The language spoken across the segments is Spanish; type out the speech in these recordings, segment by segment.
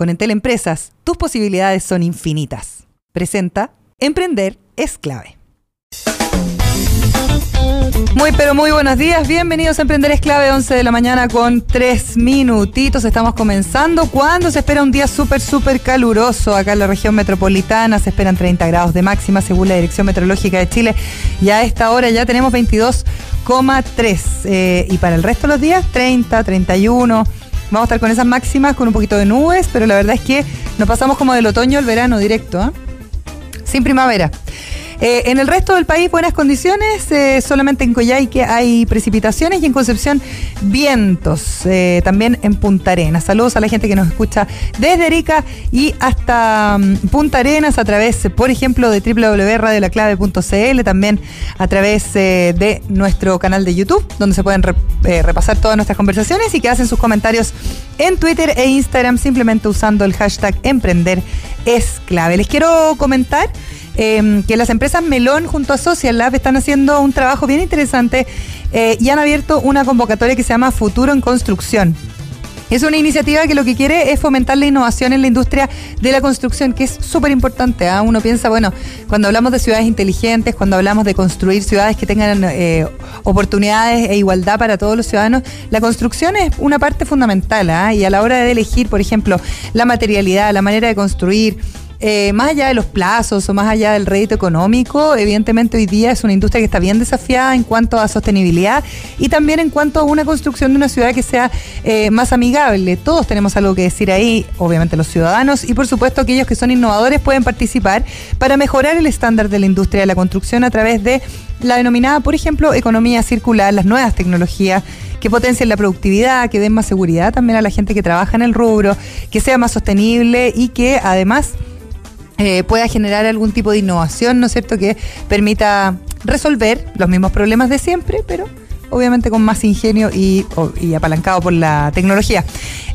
Con Entel Empresas, tus posibilidades son infinitas. Presenta, emprender es clave. Muy, pero muy buenos días. Bienvenidos a Emprender es clave, 11 de la mañana con 3 minutitos. Estamos comenzando. Cuando se espera un día súper, súper caluroso acá en la región metropolitana? Se esperan 30 grados de máxima según la Dirección Meteorológica de Chile. Y a esta hora ya tenemos 22,3. Eh, y para el resto de los días, 30, 31. Vamos a estar con esas máximas, con un poquito de nubes, pero la verdad es que nos pasamos como del otoño al verano directo, ¿eh? sin primavera. Eh, en el resto del país, buenas condiciones. Eh, solamente en Coyhaique hay precipitaciones y en Concepción, vientos. Eh, también en Punta Arenas. Saludos a la gente que nos escucha desde Arica y hasta mm, Punta Arenas a través, por ejemplo, de www.radiolaclave.cl. También a través de nuestro canal de YouTube, donde se pueden repasar todas nuestras conversaciones y que hacen sus comentarios en Twitter e Instagram simplemente usando el hashtag Emprender es clave. Les quiero comentar Em, que las empresas Melón junto a Social Lab están haciendo un trabajo bien interesante eh, y han abierto una convocatoria que se llama Futuro en Construcción. Es una iniciativa que lo que quiere es fomentar la innovación en la industria de la construcción, que es súper importante. ¿ah? Uno piensa, bueno, cuando hablamos de ciudades inteligentes, cuando hablamos de construir ciudades que tengan eh, oportunidades e igualdad para todos los ciudadanos, la construcción es una parte fundamental. ¿ah? Y a la hora de elegir, por ejemplo, la materialidad, la manera de construir, eh, más allá de los plazos o más allá del rédito económico, evidentemente hoy día es una industria que está bien desafiada en cuanto a sostenibilidad y también en cuanto a una construcción de una ciudad que sea eh, más amigable. Todos tenemos algo que decir ahí, obviamente los ciudadanos y por supuesto aquellos que son innovadores pueden participar para mejorar el estándar de la industria de la construcción a través de la denominada, por ejemplo, economía circular, las nuevas tecnologías que potencien la productividad, que den más seguridad también a la gente que trabaja en el rubro, que sea más sostenible y que además eh, pueda generar algún tipo de innovación, ¿no es cierto?, que permita resolver los mismos problemas de siempre, pero obviamente con más ingenio y, apalancado por la tecnología.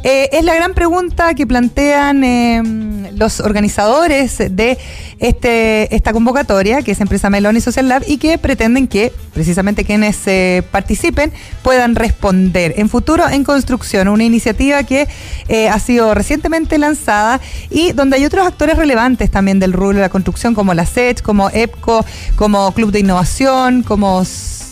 Eh, es la gran pregunta que plantean em, los organizadores de este, esta convocatoria, que es Empresa Melón y Social Lab, y que pretenden que precisamente quienes eh, participen puedan responder. En futuro, en construcción, una iniciativa que eh, ha sido recientemente lanzada y donde hay otros actores relevantes también del rubro de la construcción, como la SET, como EPCO, como Club de Innovación, como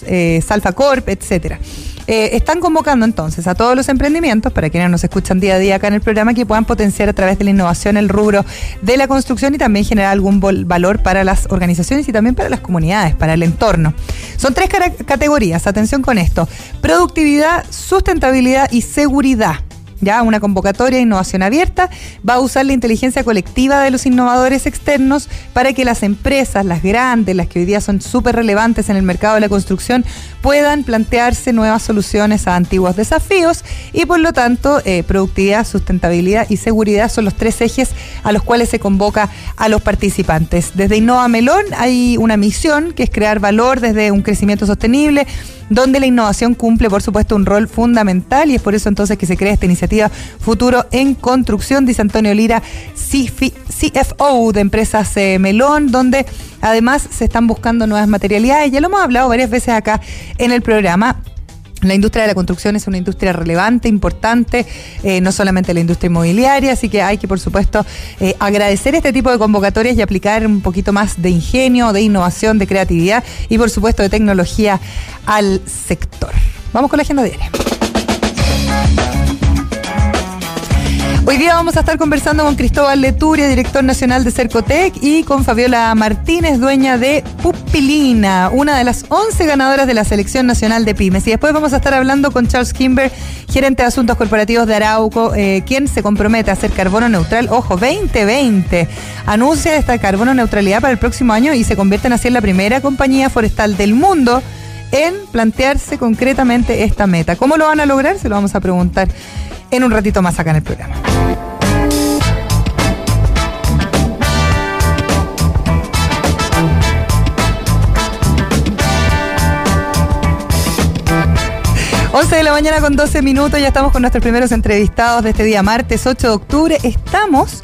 eh, Salfa Corp, etcétera. Eh, están convocando entonces a todos los emprendimientos, para quienes nos escuchan día a día acá en el programa, que puedan potenciar a través de la innovación el rubro de la construcción y también generar algún valor para las organizaciones y también para las comunidades, para el entorno. Son tres categorías, atención con esto, productividad, sustentabilidad y seguridad ya una convocatoria de innovación abierta, va a usar la inteligencia colectiva de los innovadores externos para que las empresas, las grandes, las que hoy día son súper relevantes en el mercado de la construcción, puedan plantearse nuevas soluciones a antiguos desafíos y por lo tanto eh, productividad, sustentabilidad y seguridad son los tres ejes a los cuales se convoca a los participantes. Desde Innova Melón hay una misión que es crear valor desde un crecimiento sostenible donde la innovación cumple, por supuesto, un rol fundamental y es por eso entonces que se crea esta iniciativa Futuro en Construcción, dice Antonio Lira, CFO de Empresas eh, Melón, donde además se están buscando nuevas materialidades. Ya lo hemos hablado varias veces acá en el programa. La industria de la construcción es una industria relevante, importante, eh, no solamente la industria inmobiliaria, así que hay que, por supuesto, eh, agradecer este tipo de convocatorias y aplicar un poquito más de ingenio, de innovación, de creatividad y, por supuesto, de tecnología al sector. Vamos con la agenda diaria. Hoy día vamos a estar conversando con Cristóbal Leturia, director nacional de Cercotec, y con Fabiola Martínez, dueña de Pupilina, una de las 11 ganadoras de la Selección Nacional de Pymes. Y después vamos a estar hablando con Charles Kimber, gerente de Asuntos Corporativos de Arauco, eh, quien se compromete a hacer carbono neutral, ojo, 2020. Anuncia esta carbono neutralidad para el próximo año y se convierte en así en la primera compañía forestal del mundo en plantearse concretamente esta meta. ¿Cómo lo van a lograr? Se lo vamos a preguntar en un ratito más acá en el programa. Once de la mañana con 12 minutos, ya estamos con nuestros primeros entrevistados de este día martes 8 de octubre. Estamos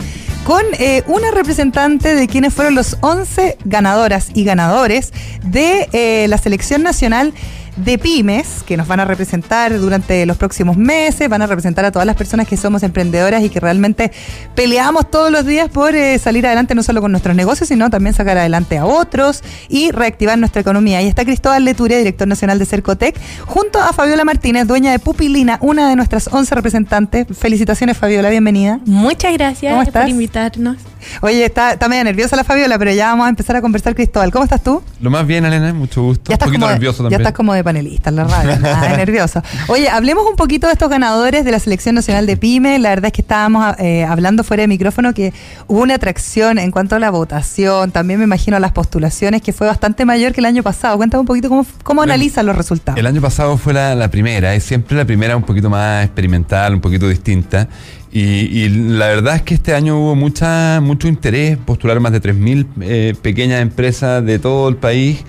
con eh, una representante de quienes fueron los 11 ganadoras y ganadores de eh, la selección nacional de pymes que nos van a representar durante los próximos meses, van a representar a todas las personas que somos emprendedoras y que realmente peleamos todos los días por eh, salir adelante no solo con nuestros negocios, sino también sacar adelante a otros y reactivar nuestra economía. Y está Cristóbal Leturia, director nacional de Cercotec, junto a Fabiola Martínez, dueña de Pupilina, una de nuestras 11 representantes. Felicitaciones, Fabiola, bienvenida. Muchas gracias por invitarnos. Oye, está, está media nerviosa la Fabiola, pero ya vamos a empezar a conversar, Cristóbal. ¿Cómo estás tú? Lo más bien, Elena, mucho gusto. Ya estás un poquito como nervioso también. Ya estás como de panelista en la radio, nada nervioso. Oye, hablemos un poquito de estos ganadores de la Selección Nacional de PYME. La verdad es que estábamos eh, hablando fuera de micrófono que hubo una atracción en cuanto a la votación, también me imagino las postulaciones, que fue bastante mayor que el año pasado. Cuéntame un poquito cómo, cómo analizan los resultados. El año pasado fue la, la primera, es siempre la primera un poquito más experimental, un poquito distinta. Y, la verdad es que este año hubo mucha, mucho interés, postular más de 3.000 eh, pequeñas empresas de todo el país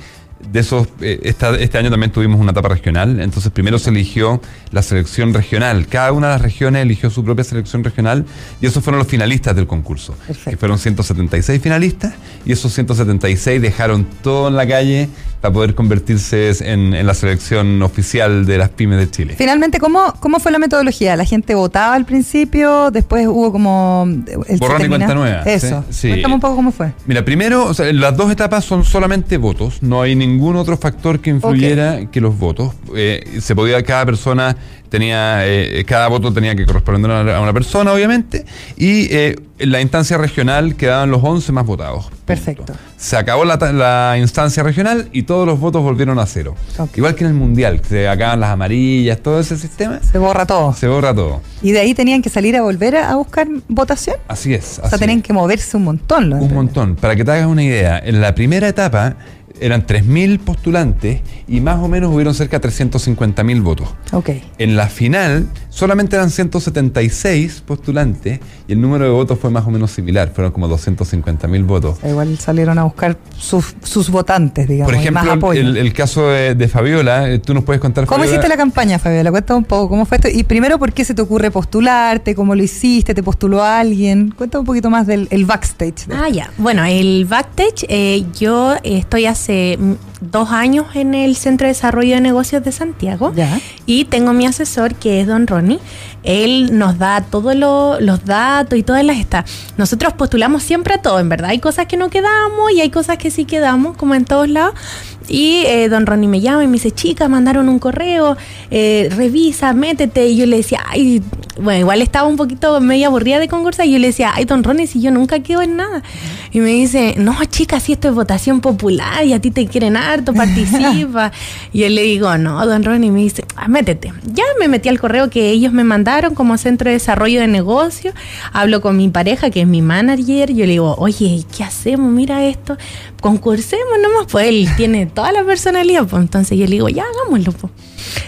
de esos, eh, este año también tuvimos una etapa regional, entonces primero se eligió la selección regional. Cada una de las regiones eligió su propia selección regional y esos fueron los finalistas del concurso. Que fueron 176 finalistas y esos 176 dejaron todo en la calle para poder convertirse en, la selección oficial de las pymes de Chile. Finalmente, ¿cómo, ¿cómo fue la metodología? ¿La gente votaba al principio? ¿Después hubo como... El Borrón y cuenta nueva. Eso. Sí. Cuéntame un poco cómo fue. Mira, primero, las dos etapas son solamente votos. No hay ningún otro factor que influyera que los votos. Eh, se podía cada persona tenía eh, cada voto tenía que corresponder a una persona, obviamente, y eh, en la instancia regional quedaban los 11 más votados. Perfecto. Se acabó la, instancia regional y todos los votos volvieron a cero. Igual que en el Mundial, se acaban las amarillas, todo ese sistema. Se borra todo. Se borra todo. ¿Y de ahí tenían que salir a volver a, buscar votación? Así es. o sea, tenían que moverse un montón. Un montón. Para que te hagas una idea, en la primera etapa eran 3.000 postulantes y más o menos hubieron cerca de 350.000 votos. Ok. En la final solamente eran 176 postulantes y el número de votos fue más o menos similar, fueron como 250.000 votos. igual salieron a buscar sus, votantes, digamos. Por ejemplo, El, caso de, Fabiola, eh, tú nos puedes contar. ¿Cómo hiciste la campaña, Fabiola? Cuéntame un poco, ¿cómo fue esto? Y primero, ¿por qué se te ocurre postularte? ¿Cómo lo hiciste? ¿Te postuló alguien? Cuéntame un poquito más del backstage. ah, ya. Bueno, el backstage, eh, yo estoy hace se dos años en el Centro de Desarrollo de Negocios de Santiago y tengo mi asesor que es don Ronnie. Él nos da todos los datos y todas las estas. Nosotros postulamos siempre a todo, en verdad. Hay cosas que no quedamos y hay cosas que sí quedamos, como en todos lados. Y eh, don Ronnie me llama y me dice, chica, mandaron un correo, eh, revisa, métete. Y yo le decía, ay, bueno, igual estaba un poquito media aburrida de concursar. Y yo le decía, ay, don Ronnie, si yo nunca quedo en nada. Y me dice, no, chica, si esto es votación popular y a ti te quieren harto, participa. y yo le digo, no, don Ronnie, me dice, ah, métete. Ya me metí al correo que ellos me mandaron como centro de desarrollo de negocio. Hablo con mi pareja, que es mi manager. Yo le digo, oye, ¿qué hacemos? Mira esto. Concursemos nomás. Pues él tiene toda la personalidad, pues entonces yo le digo, ya hagámoslo. Pues.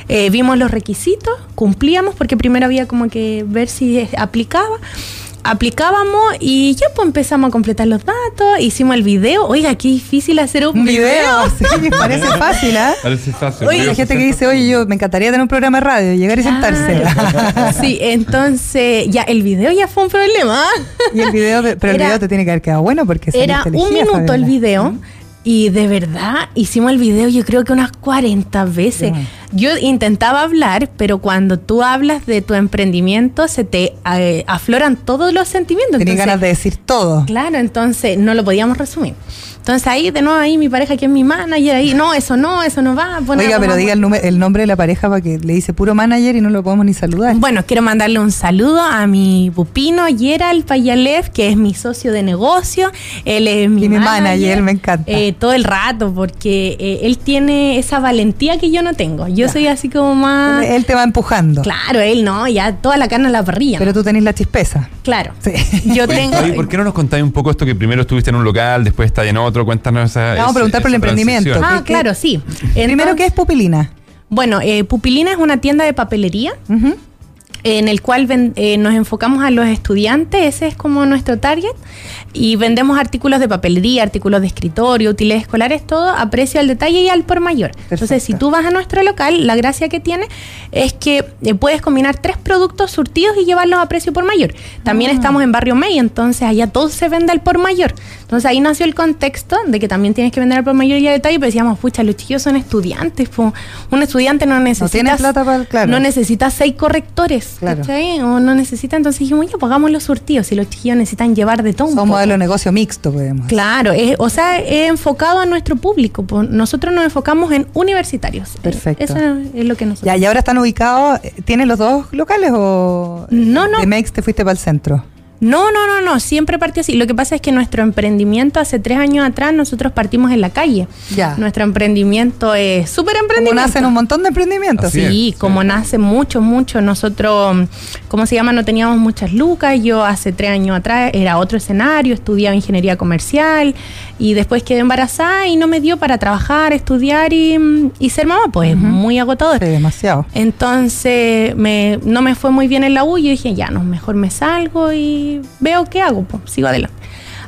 Eh, vimos los requisitos, cumplíamos, porque primero había como que ver si aplicaba aplicábamos y ya pues empezamos a completar los datos, hicimos el video. Oiga, qué difícil hacer un, video. Sí, parece fácil, ¿eh? Parece fácil. Oye, hay gente que dice, oye, yo me encantaría tener un programa de radio, llegar y sentarse. sí, entonces ya el video ya fue un problema. Y el video, pero el video te tiene que haber quedado bueno porque era un minuto el video. Y de verdad hicimos el video yo creo que unas 40 veces. Yo intentaba hablar, pero cuando tú hablas de tu emprendimiento se te eh, afloran todos los sentimientos. Tienes ganas de decir todo. Claro, entonces no lo podíamos resumir. Entonces ahí, de nuevo, ahí mi pareja que es mi manager, ahí, no, eso no, eso no va. Oiga, pero diga el, el, nombre de la pareja para que le dice puro manager y no lo podemos ni saludar. Bueno, quiero mandarle un saludo a mi pupino Gerald Payalev, que es mi socio de negocio. Él es mi, y mi manager, me encanta. Eh, todo el rato, porque eh, él tiene esa valentía que yo no tengo. Yo soy así como más... Él te va empujando. Claro, él no, ya toda la carne a la parrilla. Pero tú tenés la chispeza. Claro. Sí. Yo tengo... ¿por qué no nos contáis un poco esto que primero estuviste en un local, después está en otro? Cuéntanos esa. Vamos a preguntar por el emprendimiento. Ah, claro, sí. Primero, ¿qué es Pupilina? Bueno, eh, Pupilina es una tienda de papelería. En el cual eh, nos enfocamos a los estudiantes, ese es como nuestro target, y vendemos artículos de papelería, artículos de escritorio, útiles escolares, todo a precio al detalle y al por mayor. Entonces, si tú vas a nuestro local, la gracia que tiene es que eh, puedes combinar tres productos surtidos y llevarlos a precio por mayor. También ah. estamos en Barrio May, entonces allá todo se vende al por mayor. Entonces ahí nació el contexto de que también tienes que vender al por mayor y al detalle, pero decíamos, pucha, los chicos son estudiantes, un estudiante no necesita... No, necesita seis correctores, O no necesita, entonces dijimos, ya, pagamos los surtidos, si los chiquillos necesitan llevar de todo modelo de negocio mixto, podemos. Claro, o sea, es enfocado a nuestro público. Nosotros nos enfocamos en universitarios. Perfecto. Eso es lo que nosotros. Ya, y ahora están ubicados, ¿tienen los dos locales o no, no. de MEX te fuiste para el centro? No, no, no, no, siempre partió así. Lo que pasa es que nuestro emprendimiento hace tres años atrás nosotros partimos en la calle. Ya. Nuestro emprendimiento es súper emprendimiento. Como nacen un montón de emprendimientos. sí, como nace mucho, mucho. Nosotros, ¿cómo se llama? No teníamos muchas lucas. Yo hace tres años atrás era otro escenario, estudiaba ingeniería comercial y después quedé embarazada y no me dio para trabajar, estudiar y, ser mamá, pues muy agotador. Sí, demasiado. Entonces me, no me fue muy bien en la U y yo dije, ya, no, mejor me salgo y veo qué hago, pues sigo adelante.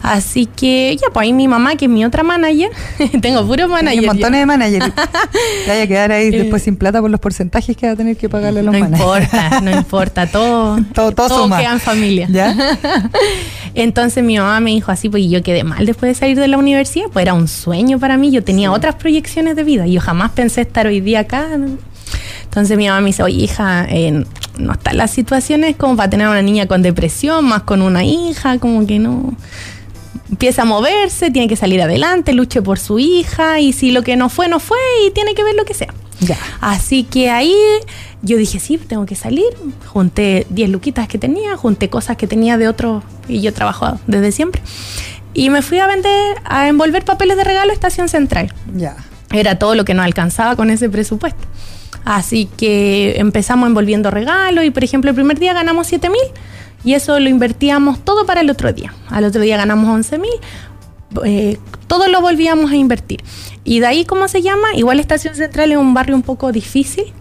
Así que ya, pues ahí mi mamá, que es mi otra manager, tengo puro manager. Hay montones de managers. vaya a quedar ahí después sin plata por los porcentajes que va a tener que pagarle a los managers. No importa, no importa, todo, todo, todo, todo queda en familia. Entonces mi mamá me dijo así, pues yo quedé mal después de salir de la universidad, pues era un sueño para mí, yo tenía otras proyecciones de vida, yo jamás pensé estar hoy día acá. Entonces mi mamá me dice, oye hija, eh, no están las situaciones como para tener una niña con depresión, más con una hija, como que no. Empieza a moverse, tiene que salir adelante, luche por su hija y si lo que no fue, no fue y tiene que ver lo que sea. Ya. Así que ahí yo dije, sí, tengo que salir. Junté 10 luquitas que tenía, junté cosas que tenía de otro y yo trabajo desde siempre. Y me fui a vender, a envolver papeles de regalo a Estación Central. Ya. Era todo lo que no alcanzaba con ese presupuesto. Así que empezamos envolviendo regalos y, por ejemplo, el primer día ganamos 7 mil y eso lo invertíamos todo para el otro día. Al otro día ganamos 11 mil, eh, todo lo volvíamos a invertir. Y de ahí, ¿cómo se llama? Igual Estación Central es un barrio un poco difícil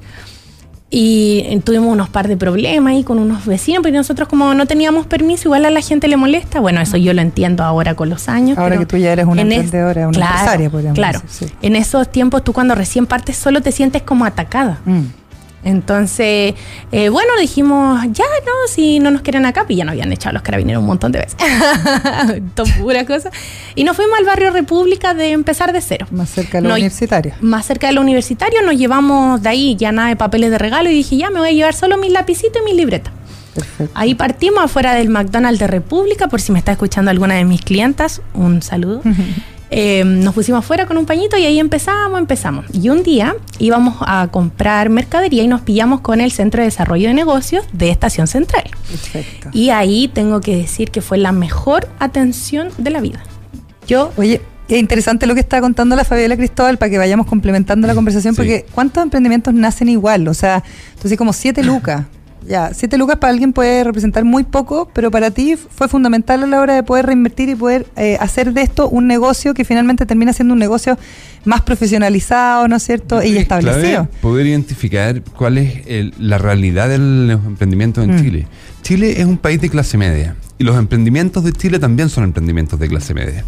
y tuvimos unos par de problemas ahí con unos vecinos, porque nosotros como no teníamos permiso, igual a la gente le molesta. Bueno, eso yo lo entiendo ahora con los años. Ahora que tú ya eres una emprendedora, una empresaria, podríamos claro. decir. En esos tiempos tú cuando recién partes solo te sientes como atacada. Mm. Entonces, eh, bueno, dijimos, ya no, si no nos quieren acá, pues ya nos habían echado los carabineros un montón de veces. pura cosa. Y nos fuimos al barrio República de empezar de cero. Más cerca de la universitaria. Más cerca de la universitaria, nos llevamos de ahí ya nada de papeles de regalo y dije, ya me voy a llevar solo mis lapicitos y mis libretas. Ahí partimos afuera del McDonald's de República, por si me está escuchando alguna de mis clientas, un saludo. Em, nos pusimos afuera con un pañito y ahí empezamos, empezamos. Y un día íbamos a comprar mercadería y nos pillamos con el Centro de Desarrollo de Negocios de Estación Central. Perfecto. Y ahí tengo que decir que fue la mejor atención de la vida. Yo... Oye, es interesante lo que está contando la Fabiola Cristóbal para que vayamos complementando la conversación, porque ¿cuántos emprendimientos nacen igual? O sea, entonces como siete lucas. Ya, siete lucas para alguien puede representar muy poco, pero para ti fue fundamental a la hora de poder reinvertir y poder eh, hacer de esto un negocio que finalmente termina siendo un negocio más profesionalizado, ¿no es cierto? Y establecido. poder identificar cuál es la realidad de los emprendimientos en mm. Chile. Chile es un país de clase media y los emprendimientos de Chile también son emprendimientos de clase media.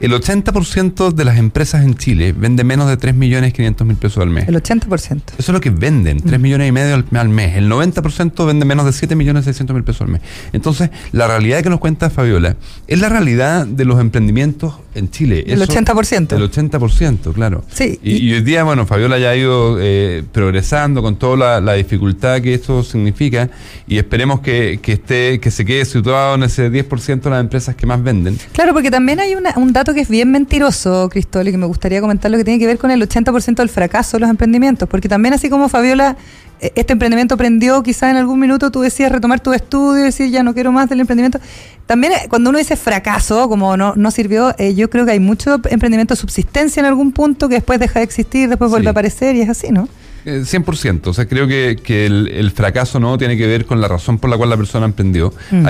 El 80% de las empresas en Chile vende menos de 3 millones 500 mil pesos al mes. El 80%. Eso es lo que venden, 3 mm. millones y medio al, mes. El 90% vende menos de 7 millones 600 mil pesos al mes. Entonces, la realidad que nos cuenta Fabiola es la realidad de los emprendimientos en Chile. El 80%. El 80%, claro. Sí. Y, hoy día, bueno, Fabiola ya ha ido eh, progresando con toda la, dificultad que esto significa y esperemos que, esté, que se quede situado en ese 10% de las empresas que más venden. Claro, porque también hay un dato que es bien mentiroso, Cristóbal, y que me gustaría comentar lo que tiene que ver con el 80% del fracaso de los emprendimientos, porque también así como Fabiola, este emprendimiento prendió, quizás en algún minuto tú decías retomar tu estudio, decir ya no quiero más del emprendimiento. También eh, cuando uno dice fracaso, como no, no sirvió, eh, yo creo que hay mucho emprendimiento de subsistencia en algún punto que después deja de existir, después vuelve a aparecer y es así, ¿no? 100%, o sea, creo que, el, fracaso no tiene que ver con la razón por la cual la persona emprendió. Mm.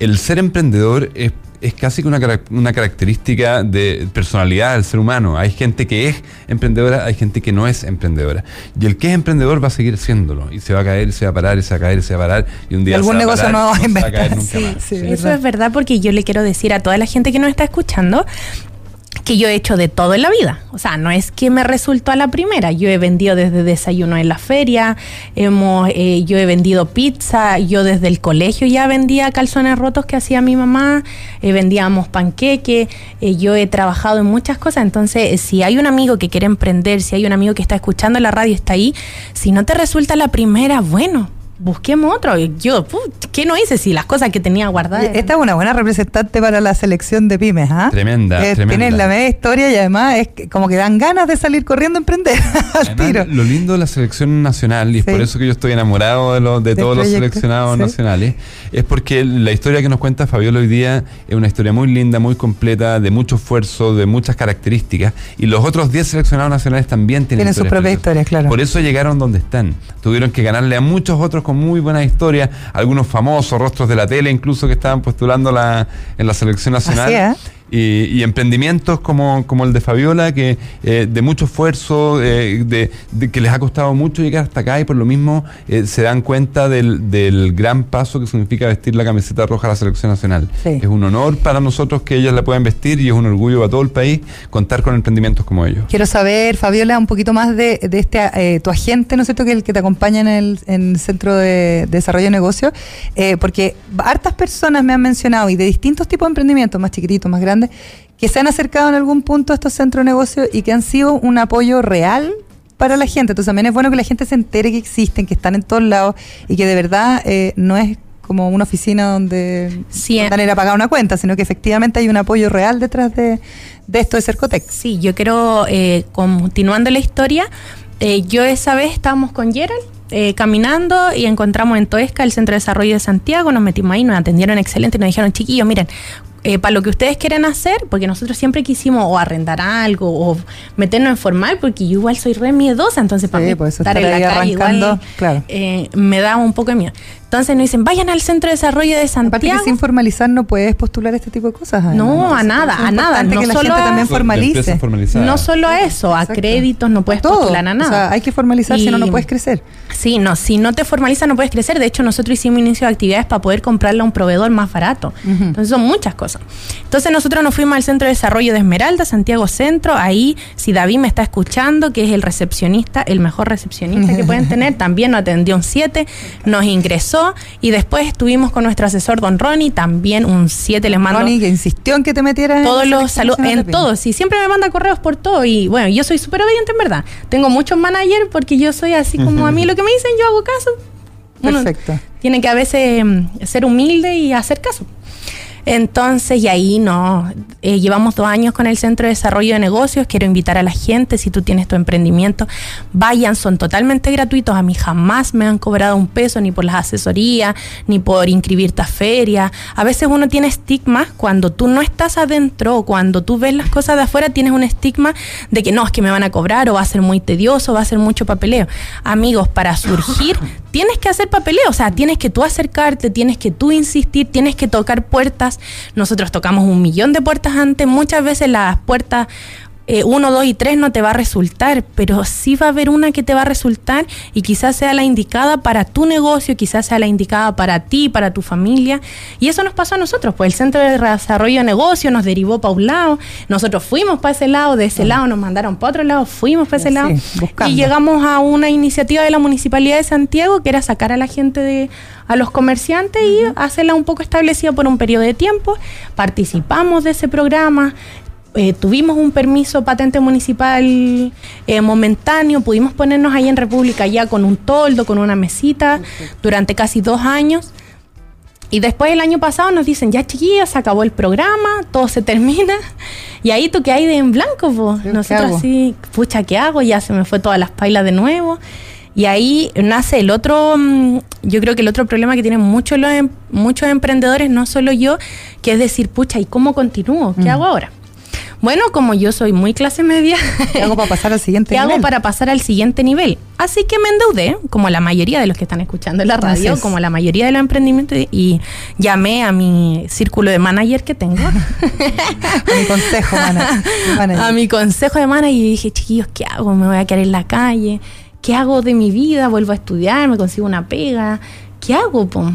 el ser emprendedor es es casi que una, una característica de personalidad del ser humano. Hay gente que es emprendedora, hay gente que no es emprendedora. Y el que es emprendedor va a seguir siéndolo. Y se va a caer, se va a parar, se va a caer, se va a parar. Y un día algún se va negocio a parar, no va a inventar. sí, Sí. Eso es verdad porque yo le quiero decir a toda la gente que nos está escuchando que yo he hecho de todo en la vida. O sea, no es que me resultó a la primera. Yo he vendido desde desayuno en la feria, hemos, eh, yo he vendido pizza, yo desde el colegio ya vendía calzones rotos que hacía mi mamá, eh, vendíamos panqueque, eh, yo he trabajado en muchas cosas. Entonces, si hay un amigo que quiere emprender, si hay un amigo que está escuchando la radio, está ahí, si no te resulta la primera, bueno. Busquemos otro. Yo, pu, ¿qué no hice si las cosas que tenía guardadas? eran- Esta es una buena representante para la selección de pymes, ¿ah? Tremenda, Eh, tremenda. Tienen la media historia y además es que como que dan ganas de salir corriendo a emprender al Además, tiro. Lo lindo de la selección nacional, y es Sí. por eso que yo estoy enamorado de, los- de todos los seleccionados sí. nacionales, es porque la historia que nos cuenta Fabiola hoy día es una historia muy linda, muy completa, de mucho esfuerzo, de muchas características, y los otros 10 seleccionados nacionales también tienen, Tienen sus propias historias, claro. Por eso llegaron donde están. Tuvieron que ganarle a muchos otros muy buenas historias, algunos famosos, rostros de la tele incluso que estaban postulando la, en la selección nacional. Y, y emprendimientos como, como el de Fabiola, que eh, de mucho esfuerzo, eh, de, de que les ha costado mucho llegar hasta acá y por lo mismo eh, se dan cuenta del, del gran paso que significa vestir la camiseta roja de la selección nacional. Sí. Es un honor para nosotros que ellas la puedan vestir y es un orgullo para todo el país contar con emprendimientos como ellos. Quiero saber, Fabiola, un poquito más de, de este, eh, tu agente, ¿no es cierto?, que el que te acompaña en el, en el Centro de Desarrollo de Negocios, eh, porque hartas personas me han mencionado, y de distintos tipos de emprendimientos, más chiquititos, más grandes, que se han acercado en algún punto a estos centros de negocios y que han sido un apoyo real para la gente. Entonces también es bueno que la gente se entere que existen, que están en todos lados y que de verdad eh, no es como una oficina donde Sí, a ir a pagar una cuenta, sino que efectivamente hay un apoyo real detrás de, de esto de Cercotec. Sí, yo quiero, eh, continuando la historia, eh, yo esa vez estábamos con Gerald eh, caminando y encontramos en Toesca el Centro de Desarrollo de Santiago, nos metimos ahí, nos atendieron excelente y nos dijeron, chiquillos, miren, eh, para lo que ustedes quieren hacer, porque nosotros siempre quisimos o arrendar algo o meternos en formal, porque yo igual soy re miedosa, entonces para Sí, mí estar en la calle arrancando, igual, claro. eh, me da un poco de miedo. Entonces nos dicen, vayan al Centro de Desarrollo de Aparte que Santiago. sin formalizar no puedes postular este tipo de cosas. además. No, a nada, a nada. No que la solo gente a- también formalice. No solo a eso, a Exacto. créditos no puedes Todo. postular a nada. O sea, hay que formalizar, si no, no puedes crecer. Sí, no, si no te formalizas no puedes crecer. De hecho, nosotros hicimos inicio de actividades para poder comprarle a un proveedor más barato. Entonces son muchas cosas. Entonces nosotros nos fuimos al Centro de Desarrollo de Esmeralda, Santiago Centro. Ahí, si David me está escuchando, que es el recepcionista, el mejor recepcionista que pueden tener, también nos atendió un 7, nos ingresó y después estuvimos con nuestro asesor Don Ronnie, también un 7 les mando Ronnie, que insistió en que te metieras en todos la los saludos, en de todo. Sí, siempre me manda correos por todo. Y bueno, yo soy súper obediente en verdad. Tengo muchos managers porque yo soy así como a mí lo que me dicen, yo hago caso. pymes. Uno Perfecto. tiene que a veces mm, ser humilde y hacer caso. Entonces, y ahí no, eh, llevamos dos años con el Centro de Desarrollo de Negocios, quiero invitar a la gente, si tú tienes tu emprendimiento, vayan, son totalmente gratuitos, a mí jamás me han cobrado un peso ni por las asesorías, ni por inscribirte a ferias. A veces uno tiene estigmas cuando tú no estás adentro, cuando tú ves las cosas de afuera, tienes un estigma de que no, es que me van a cobrar o va a ser muy tedioso, va a ser mucho papeleo. Amigos, para surgir tienes que hacer papeleo, o sea, tienes que tú acercarte, tienes que tú insistir, tienes que tocar puertas. Nosotros tocamos un millón de puertas antes, muchas veces las puertas eh, uno, dos y tres no te va a resultar, pero sí va a haber una que te va a resultar y quizás sea la indicada para tu negocio, quizás sea la indicada para ti, para tu familia. Y eso nos pasó a nosotros, pues el Centro de Desarrollo de Negocio nos derivó para un lado, nosotros fuimos para ese lado, de ese lado nos mandaron para otro lado, fuimos para ese Sí, lado buscando. y llegamos a una iniciativa de la Municipalidad de Santiago que era sacar a la gente de a los comerciantes y hacerla un poco establecida por un periodo de tiempo. Participamos de ese programa, eh, tuvimos un permiso patente municipal eh, momentáneo, pudimos ponernos ahí en República ya con un toldo, con una mesita, durante casi dos años. Y después el año pasado nos dicen, ya chiquillas, se acabó el programa, todo se termina. Y ahí tú que hay de en blanco, ¿qué Nosotros así, pucha, ¿qué hago? Ya se me fue todas las pailas de nuevo. Y ahí nace el otro, mm, yo creo que el otro problema que tienen muchos, los em- muchos emprendedores, no solo yo, que es decir, pucha, ¿y cómo continúo? ¿Qué Mm. hago ahora? Bueno, como yo soy muy clase media, ¿qué hago para pasar al siguiente ¿qué nivel? hago para pasar al siguiente nivel? Así que me endeudé, como la mayoría de los que están escuchando en la radio, como la mayoría de los emprendimientos, y llamé a mi círculo de manager que tengo. a mi consejo manager. A mi consejo de manager y dije, chiquillos, ¿qué hago? Me voy a quedar en la calle. ¿Qué hago de mi vida? Vuelvo a estudiar, me consigo una pega. ¿Qué hago? Po?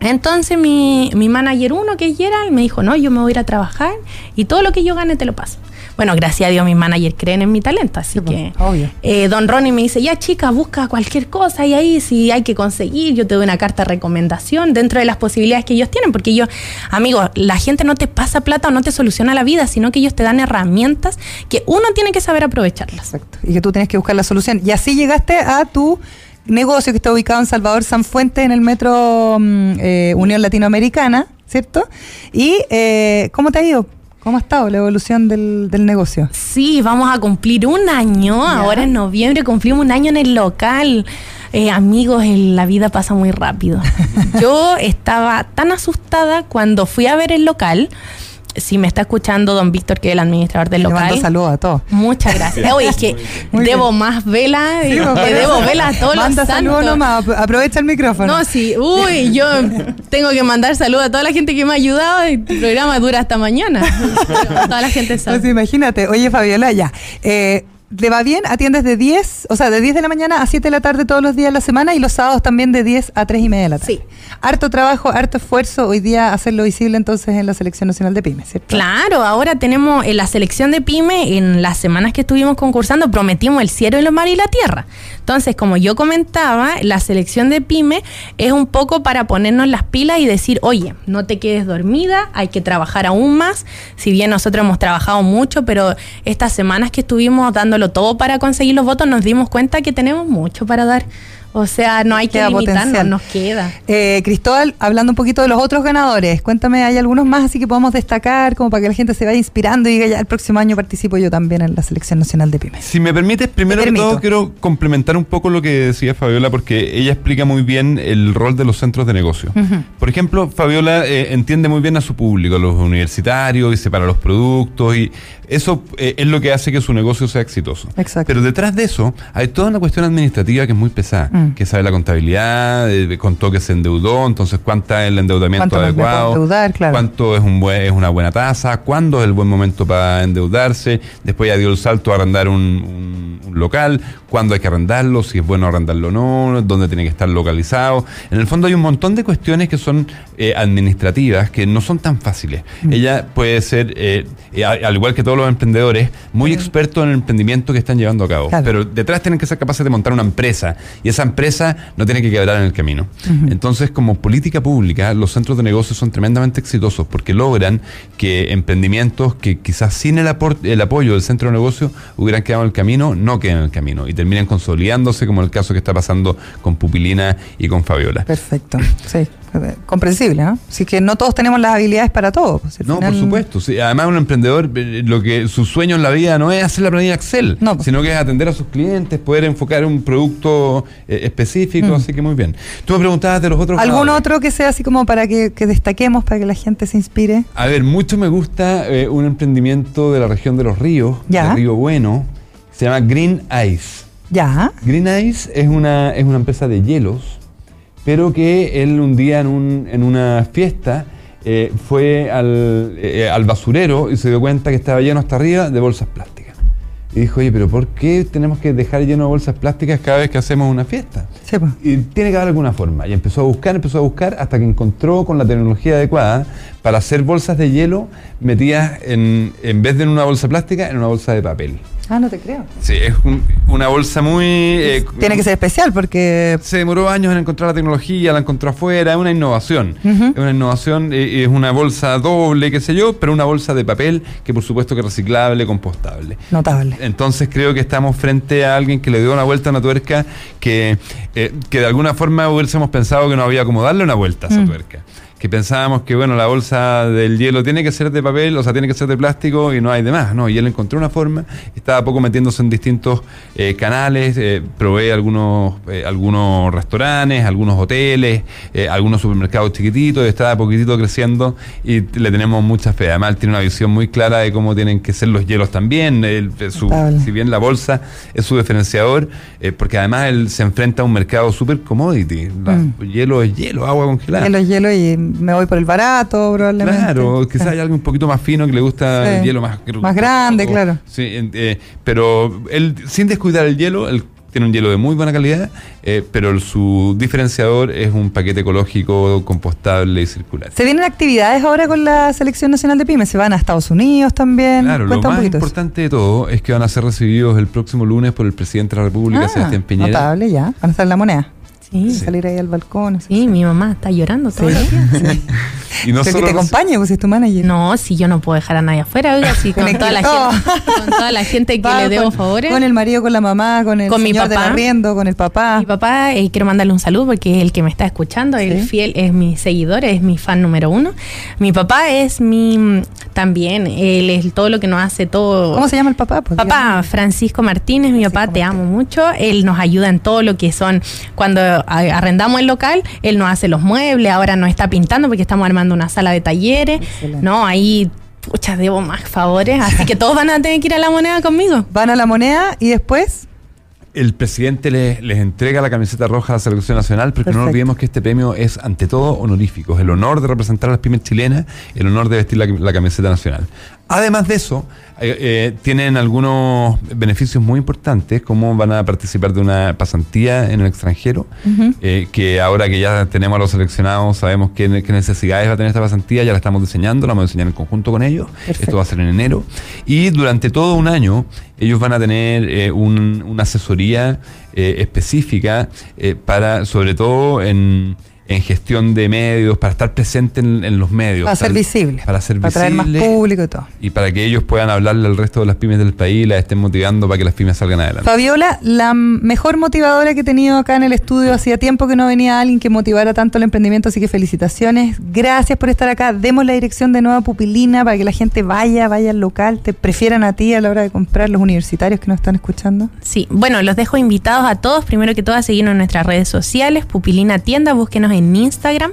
Entonces mi, mi manager uno, que es Gerald, me dijo, no, yo me voy a ir a trabajar y todo lo que yo gane te lo paso. Bueno, gracias a Dios mis managers creen en mi talento, así que obvio. Eh, Don Ronnie me dice, ya chica, busca cualquier cosa y ahí si hay que conseguir, yo te doy una carta de recomendación dentro de las posibilidades que ellos tienen, porque ellos, amigos, la gente no te pasa plata o no te soluciona la vida, sino que ellos te dan herramientas que uno tiene que saber aprovecharlas. Exacto, y que tú tienes que buscar la solución. Y así llegaste a tu negocio que está ubicado en Salvador San Fuente en el metro eh, Unión Latinoamericana, ¿cierto? ¿Y eh, cómo te ha ido? ¿Cómo ha estado la evolución del, del negocio? Sí, vamos a cumplir un año. Ahora en noviembre cumplimos un año en el local. Eh, amigos, la vida pasa muy rápido. Yo estaba tan asustada cuando fui a ver el local si me está escuchando don Víctor, que es el administrador del Le local. mando saludos a todos. Muchas gracias. Oye, es que debo bien. más vela, sí, que debo vela a todos Manda los saludos nomás, aprovecha el micrófono. No, sí, uy, yo tengo que mandar saludos a toda la gente que me ha ayudado. El programa dura hasta mañana. toda la gente sabe. Pues imagínate, oye Fabiola, ya. Eh, ¿Le va bien? Atiendes de 10, o sea, de 10 de la mañana a 7 de la tarde todos los días de la semana y los sábados también de 10 a 3 y media de la tarde. Sí. Harto trabajo, harto esfuerzo hoy día hacerlo visible entonces en la Selección Nacional de Pymes, ¿cierto? Claro, ahora tenemos en la selección de Pymes, en las semanas que estuvimos concursando, prometimos el cielo, el mar y la tierra. Entonces, como yo comentaba, la selección de Pymes es un poco para ponernos las pilas y decir, oye, no te quedes dormida, hay que trabajar aún más. Si bien nosotros hemos trabajado mucho, pero estas semanas que estuvimos dándolo todo para conseguir los votos, nos dimos cuenta que tenemos mucho para dar. O sea, no hay que limitarnos, potencial. nos queda. Eh, Cristóbal, hablando un poquito de los otros ganadores, cuéntame, ¿hay algunos más así que podemos destacar como para que la gente se vaya inspirando y diga ya el próximo año participo yo también en la Selección Nacional de Pymes? Si me permites, primero que todo quiero complementar un poco lo que decía Fabiola porque ella explica muy bien el rol de los centros de negocio. Uh -huh. Por ejemplo, Fabiola eh, entiende muy bien a su público, a los universitarios, y separa los productos y eso eh, es lo que hace que su negocio sea exitoso. Exacto. Pero detrás de eso hay toda una cuestión administrativa que es muy pesada, mm. que sabe la contabilidad, eh, contó que se endeudó, entonces cuánta es el endeudamiento ¿Cuánto adecuado, endeudar, claro. cuánto es, un buen, es una buena tasa, cuándo es el buen momento para endeudarse, después ya dio el salto a arrendar un, un, un local, cuándo hay que arrendarlo, si es bueno arrendarlo o no, dónde tiene que estar localizado. En el fondo hay un montón de cuestiones que son eh, administrativas, que no son tan fáciles. Mm. Ella puede ser, eh, al igual que todos los emprendedores, muy expertos en el emprendimiento que están llevando a cabo. Claro. Pero detrás tienen que ser capaces de montar una empresa y esa empresa no tiene que quebrar en el camino. Entonces, como política pública, los centros de negocios son tremendamente exitosos porque logran que emprendimientos que quizás sin el, el apoyo del centro de negocio hubieran quedado en el camino, no queden en el camino y terminen consolidándose, como el caso que está pasando con Pupilina y con Fabiola. Perfecto, sí, comprensible, ¿no? Así que no todos tenemos las habilidades para todo. pues, No, final- por supuesto. sí. Además, un emprendedor, eh, lo que su sueño en la vida no es hacer la planilla Excel, No, pues. sino que es atender a sus clientes, poder enfocar un producto eh, específico. Así que muy bien. Tú me preguntabas de los otros. Mm. ¿Algún otro que sea así como para que, que destaquemos, para que la gente se inspire? A ver, mucho me gusta eh, un emprendimiento de la región de los ríos, Ya. de Río Bueno, se llama Green Ice. Ya, Green Ice es una, es una empresa de hielos, pero que él un día en, un- en una fiesta eh, fue al, eh, al basurero y se dio cuenta que estaba lleno hasta arriba de bolsas plásticas. Y dijo, oye, pero ¿por qué tenemos que dejar lleno de bolsas plásticas cada vez que hacemos una fiesta? sí, pues. Y tiene que haber alguna forma. Y empezó a buscar, empezó a buscar, hasta que encontró con la tecnología adecuada para hacer bolsas de hielo metidas en, en vez de en una bolsa plástica, en una bolsa de papel. Ah, no te creo. Sí, es un- una bolsa muy... eh, Tiene que ser especial porque se demoró años en encontrar la tecnología, la encontró afuera, es una innovación. Es una innovación, eh, es una bolsa doble, qué sé yo, pero una bolsa de papel que por supuesto que es reciclable, compostable. notable. Entonces creo que estamos frente a alguien que le dio una vuelta a una tuerca que, eh, que de alguna forma hubiésemos pensado que no había como darle una vuelta a esa Mm. tuerca. Que pensábamos que bueno la bolsa del hielo tiene que ser de papel, o sea, tiene que ser de plástico y no hay demás, ¿no? Y él encontró una forma, estaba poco metiéndose en distintos eh, canales, eh, provee algunos, eh, algunos restaurantes, algunos hoteles, algunos supermercados chiquititos, está poquitito creciendo y le tenemos mucha fe. Además, él tiene una visión muy clara de cómo tienen que ser los hielos también, si bien la bolsa es su diferenciador, porque además él se enfrenta a un mercado super commodity, mm. hielo es hielo, agua congelada. Hielo es hielo y me voy por el barato, probablemente. Claro, quizás hay algo un poquito más fino que le gusta el hielo más, más grande, claro. Sí, eh, pero él, sin descuidar el hielo, él tiene un hielo de muy buena calidad, eh, pero su diferenciador es un paquete ecológico, compostable y circular. ¿Se vienen actividades ahora con la Selección Nacional de Pymes? ¿Se van a Estados Unidos también? Claro, lo más importante de todo es que van a ser recibidos el próximo lunes por el presidente de la República, ah, Sebastián Piñera. Notable ya, van a estar en la moneda. Sí. Salir ahí al balcón. Sí, mi mamá está llorando todo el día. Y no que te acompañe, pues es tu manager. No, si yo no puedo dejar a nadie afuera, oiga, si con, toda la gente, con toda la gente que le debo favores. Con el marido, con la mamá, con el con señor mi papá, arriendo, con el papá. Mi papá, eh, quiero mandarle un saludo porque es el que me está escuchando, el fiel, es mi seguidor, es mi fan número uno. Mi papá es mi, también, él es todo lo que nos hace todo. ¿Cómo se llama el papá? Pues, papá, Francisco Martínez, mi papá, te amo mucho. Él nos ayuda en todo lo que son, cuando arrendamos el local, él nos hace los muebles, ahora nos está pintando porque estamos armando una sala de taller ¿no? Ahí, pucha, debo más favores, así que todos van a tener que ir a la moneda conmigo. Van a la moneda y después el presidente les, entrega la camiseta roja a la selección nacional, porque no olvidemos que este premio es ante todo honorífico, es el honor de representar a las pymes chilenas, el honor de vestir la camiseta nacional. Además de eso, eh, eh, tienen algunos beneficios muy importantes, como van a participar de una pasantía en el extranjero, eh, que ahora que ya tenemos a los seleccionados, sabemos qué, necesidades va a tener esta pasantía, ya la estamos diseñando, la vamos a diseñar en conjunto con ellos, esto va a ser en enero, y durante todo un año ellos van a tener una asesoría específica para, sobre todo en en gestión de medios, para estar presente en, los medios. Para ser visible. Para ser para traer más público y todo. Y para que ellos puedan hablarle al resto de las pymes del país y las estén motivando para que las pymes salgan adelante. Fabiola, la mejor motivadora que he tenido acá en el estudio, hacía tiempo que no venía alguien que motivara tanto el emprendimiento, así que felicitaciones. Gracias por estar acá. Demos la dirección de Nueva Pupilina para que la gente vaya, vaya al local, te prefieran a ti a la hora de comprar los universitarios que nos están escuchando. Sí, bueno, los dejo invitados a todos, primero que todo a seguirnos en nuestras redes sociales, Pupilina Tienda, búsquenos en Instagram.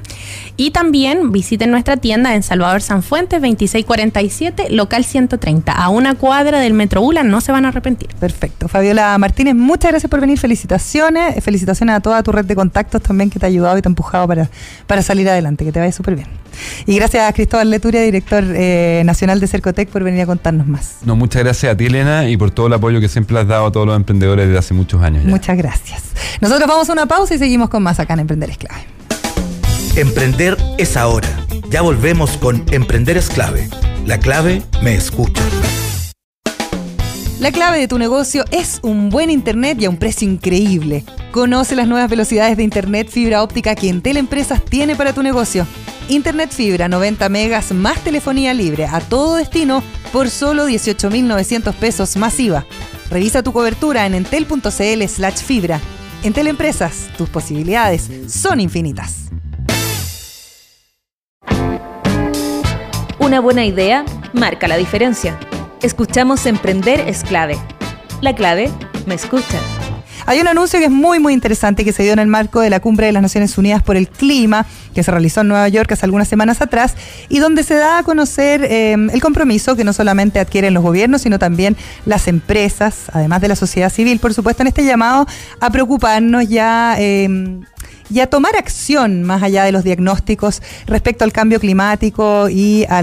Y también visiten nuestra tienda en Salvador Sanfuentes 2647, local 130, a una cuadra del Metro Ula, no se van a arrepentir. Perfecto. Fabiola Martínez, muchas gracias por venir, felicitaciones, felicitaciones a toda tu red de contactos también que te ha ayudado y te ha empujado para, para salir adelante, que te vaya súper bien. Y gracias a Cristóbal Leturia, director eh, nacional de Cercotec, por venir a contarnos más. No, muchas gracias a ti, Elena, y por todo el apoyo que siempre has dado a todos los emprendedores desde hace muchos años. Muchas gracias. Nosotros vamos a una pausa y seguimos con más acá en Emprender es Clave. Emprender es ahora. Ya volvemos con Emprender es clave. La clave me escucha. La clave de tu negocio es un buen internet y a un precio increíble. Conoce las nuevas velocidades de internet fibra óptica que Entel Empresas tiene para tu negocio. Internet fibra 90 megas más telefonía libre a todo destino por solo 18.900 pesos masiva. Revisa tu cobertura en entel.cl slash fibra. Entel Empresas, tus posibilidades son infinitas. Una buena idea marca la diferencia. Escuchamos Emprender es clave. La clave me escucha. Hay un anuncio que es muy, muy interesante que se dio en el marco de la Cumbre de las Naciones Unidas por el Clima, que se realizó en Nueva York hace algunas semanas atrás, y donde se da a conocer eh, el compromiso que no solamente adquieren los gobiernos, sino también las empresas, además de la sociedad civil, por supuesto, en este llamado a preocuparnos ya. Eh, y a tomar acción más allá de los diagnósticos respecto al cambio climático y a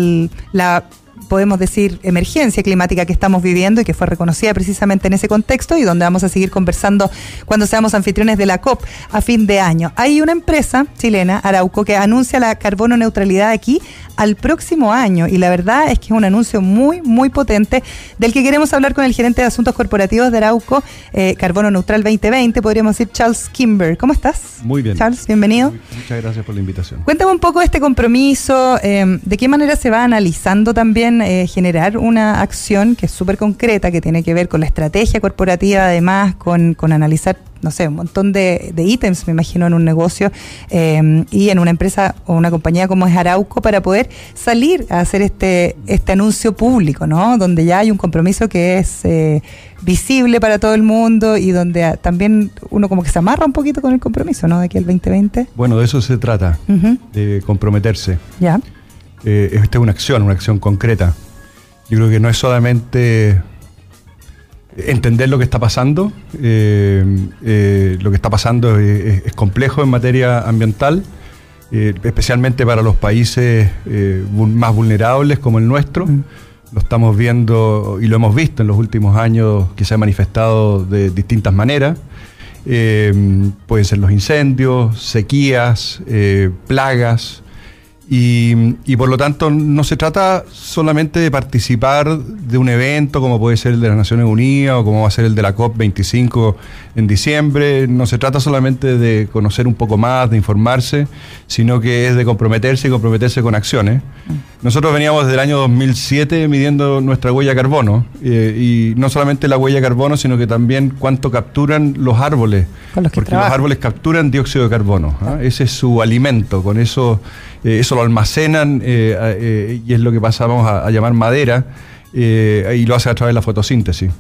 la podemos decir, emergencia climática que estamos viviendo y que fue reconocida precisamente en ese contexto y donde vamos a seguir conversando cuando seamos anfitriones de la COP a fin de año. Hay una empresa chilena, Arauco, que anuncia la carbono neutralidad aquí al próximo año y la verdad es que es un anuncio muy, muy potente del que queremos hablar con el gerente de Asuntos Corporativos de Arauco, eh, Carbono Neutral 2020, podríamos decir Charles Kimber. ¿Cómo estás? Muy bien. Charles, bienvenido. muchas gracias por la invitación. Cuéntame un poco este compromiso, eh, de qué manera se va analizando también eh, generar una acción que es súper concreta, que tiene que ver con la estrategia corporativa, además, con, con analizar no sé, un montón de, ítems, me imagino, en un negocio eh, y en una empresa o una compañía como es Arauco para poder salir a hacer este, este anuncio público, ¿no? Donde ya hay un compromiso que es eh, visible para todo el mundo y donde también uno como que se amarra un poquito con el compromiso, ¿no? De aquí al 2020. Bueno, de eso se trata, de comprometerse. Ya. Eh, esta es una acción, una acción concreta. Yo creo que no es solamente entender lo que está pasando. Eh, eh, lo que está pasando es, complejo en materia ambiental, eh, especialmente para los países más vulnerables como el nuestro. Mm. Lo estamos viendo y lo hemos visto en los últimos años que se ha manifestado de distintas maneras. pueden ser los incendios, sequías, plagas. Y, por lo tanto no se trata solamente de participar de un evento como puede ser el de las Naciones Unidas o como va a ser el de la COP25 en diciembre, no se trata solamente de conocer un poco más, de informarse, sino que es de comprometerse y comprometerse con acciones. Nosotros veníamos desde el año 2007 midiendo nuestra huella de carbono eh, y no solamente la huella de carbono, sino que también cuánto capturan los árboles, porque los árboles capturan dióxido de carbono, ¿ah? ese es su alimento, con eso eh, eso lo almacenan eh, eh, y es lo que pasamos a, llamar madera. y lo hace a través de la fotosíntesis.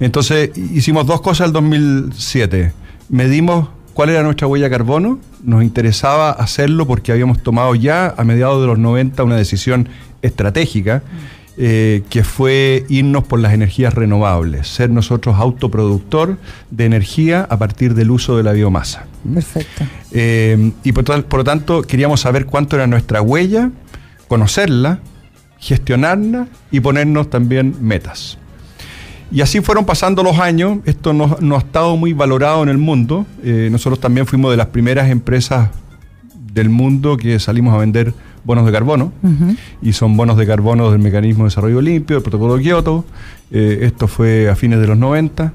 Entonces hicimos dos cosas el 2007. Medimos cuál era nuestra huella de carbono, nos interesaba hacerlo porque habíamos tomado ya a mediados de los 90 una decisión estratégica. Eh, que fue irnos por las energías renovables, ser nosotros autoproductor de energía a partir del uso de la biomasa. Perfecto. Eh, y por, por, lo tanto queríamos saber cuánto era nuestra huella, conocerla, gestionarla y ponernos también metas. Y así fueron pasando los años, esto no, no ha estado muy valorado en el mundo, eh, nosotros también fuimos de las primeras empresas del mundo que salimos a vender bonos de carbono, y son bonos de carbono del Mecanismo de Desarrollo Limpio, del Protocolo de Kioto. Eh, esto fue a fines de los 90.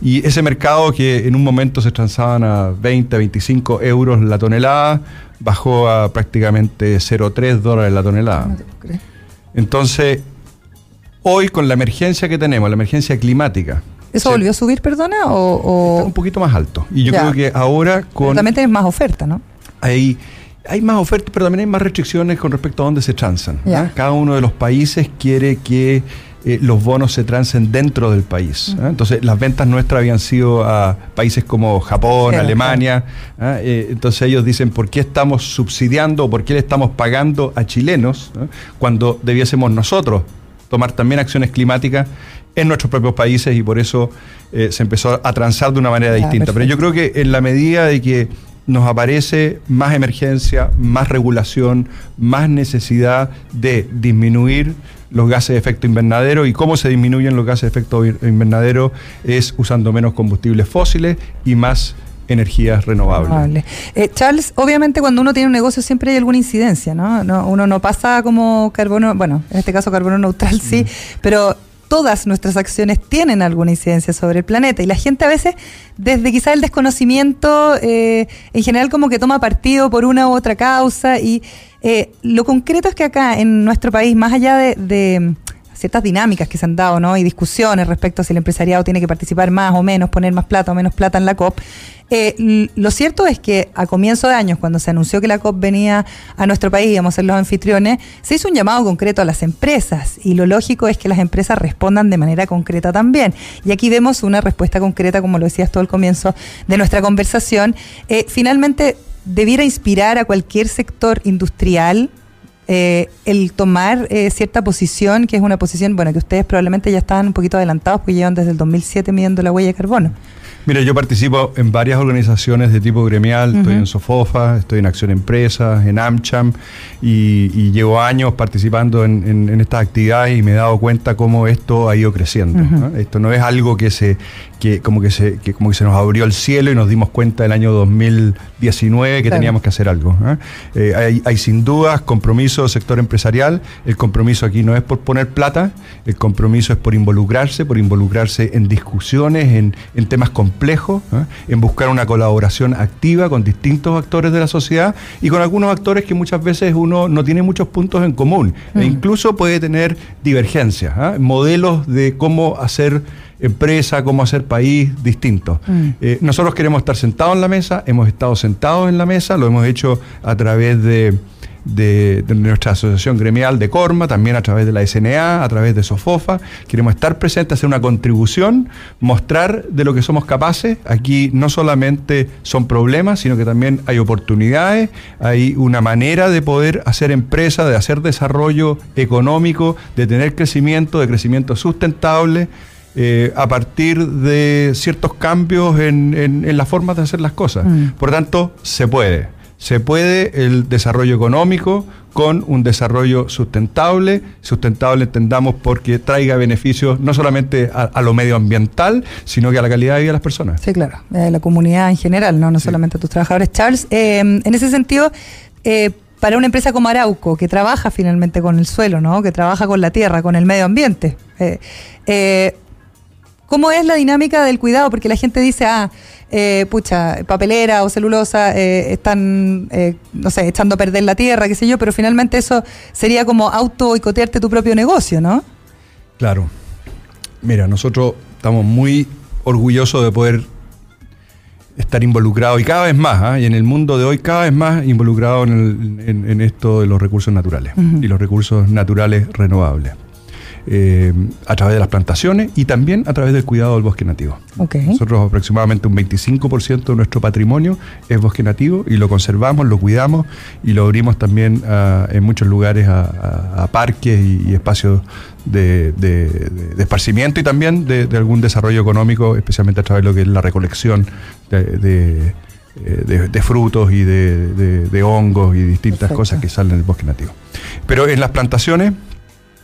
Y ese mercado que en un momento se transaban a 20, 25 euros la tonelada, bajó a prácticamente 0,3 dólares la tonelada. Entonces, hoy con la emergencia que tenemos, la emergencia climática, ¿Eso volvió a subir, perdona? O, un poquito más alto. Y yo creo que ahora con... también tienes más oferta, ¿no? Hay hay más ofertas, pero también hay más restricciones con respecto a dónde se transan. Cada uno de los países quiere que eh, los bonos se transen dentro del país. Entonces, las ventas nuestras habían sido a países como Japón, Alemania. Eh, entonces, ellos dicen, ¿por qué estamos subsidiando o por qué le estamos pagando a chilenos cuando debiésemos nosotros tomar también acciones climáticas en nuestros propios países y por eso eh, se empezó a transar de una manera distinta. Pero yo creo que en la medida de que nos aparece más emergencia, más regulación, más necesidad de disminuir los gases de efecto invernadero y cómo se disminuyen los gases de efecto invernadero es usando menos combustibles fósiles y más energías renovables. Eh, Charles, obviamente cuando uno tiene un negocio siempre hay alguna incidencia, ¿no? no uno no pasa como carbono, bueno, en este caso carbono neutral sí, mm. pero todas nuestras acciones tienen alguna incidencia sobre el planeta. Y la gente a veces desde quizá el desconocimiento eh, en general como que toma partido por una u otra causa. Y eh, lo concreto es que acá en nuestro país más allá de ciertas dinámicas que se han dado, ¿no? Y discusiones respecto a si el empresariado tiene que participar más o menos, poner más plata o menos plata en la COP. Eh, lo cierto es que a comienzo de años, cuando se anunció que la COP venía a nuestro país, íbamos a ser los anfitriones, se hizo un llamado concreto a las empresas y lo lógico es que las empresas respondan de manera concreta también. Y aquí vemos una respuesta concreta, como lo decías tú al comienzo de nuestra conversación. Eh, finalmente, debiera inspirar a cualquier sector industrial eh, el tomar eh, cierta posición, que es una posición, bueno, que ustedes probablemente ya estaban un poquito adelantados porque llevan desde el 2007 midiendo la huella de carbono. Mira, yo participo en varias organizaciones de tipo gremial, estoy en Sofofa, estoy en Acción Empresas, en AmCham, y, llevo años participando en, estas actividades y me he dado cuenta cómo esto ha ido creciendo. Esto no es algo que se, que como que, se, que como que se nos abrió el cielo y nos dimos cuenta el año 2019 que teníamos que hacer algo. ¿eh? Eh, hay, hay, sin dudas compromiso del sector empresarial. El compromiso aquí no es por poner plata, el compromiso es por involucrarse, por involucrarse en discusiones, en, en temas complejos, ¿eh? en buscar una colaboración activa con distintos actores de la sociedad y con algunos actores que muchas veces uno no tiene muchos puntos en común e mm. incluso puede tener divergencias, modelos de cómo hacer empresa, cómo hacer país distinto. Mm. Eh, nosotros queremos estar sentados en la mesa, hemos estado sentados en la mesa, lo hemos hecho a través de, de, nuestra asociación gremial de Corma, también a través de la SNA, a través de Sofofa. Queremos estar presentes, hacer una contribución, mostrar de lo que somos capaces. Aquí no solamente son problemas, sino que también hay oportunidades, hay una manera de poder hacer empresa, de hacer desarrollo económico, de tener crecimiento, de crecimiento sustentable. Eh, a partir de ciertos cambios en, en, las formas de hacer las cosas. Mm. Por tanto, se puede. Se puede el desarrollo económico con un desarrollo sustentable, sustentable entendamos porque traiga beneficios no solamente a, lo medioambiental, sino que a la calidad de vida de las personas. Sí, claro, a la comunidad en general, no, no solamente a tus trabajadores. Charles, eh, en ese sentido, eh, para una empresa como Arauco, que trabaja finalmente con el suelo, ¿no? que trabaja con la tierra, con el medio ambiente, eh, ¿Cómo es la dinámica del cuidado? Porque la gente dice, ah, eh, pucha, papelera o celulosa eh, están, eh, no sé, echando a perder la tierra, qué sé yo, pero finalmente eso sería como auto boicotearte tu propio negocio, ¿no? Claro. Mira, nosotros estamos muy orgullosos de poder estar involucrados y cada vez más, ¿ah? y en el mundo de hoy cada vez más involucrados en, esto de los recursos naturales y los recursos naturales renovables. Eh, a través de las plantaciones y también a través del cuidado del bosque nativo. Nosotros aproximadamente un 25% de nuestro patrimonio es bosque nativo y lo conservamos, lo cuidamos y lo abrimos también en muchos lugares a, parques y, espacios de, esparcimiento y también de, algún desarrollo económico, especialmente a través de lo que es la recolección de, frutos y de, hongos y distintas cosas que salen del bosque nativo. Pero en las plantaciones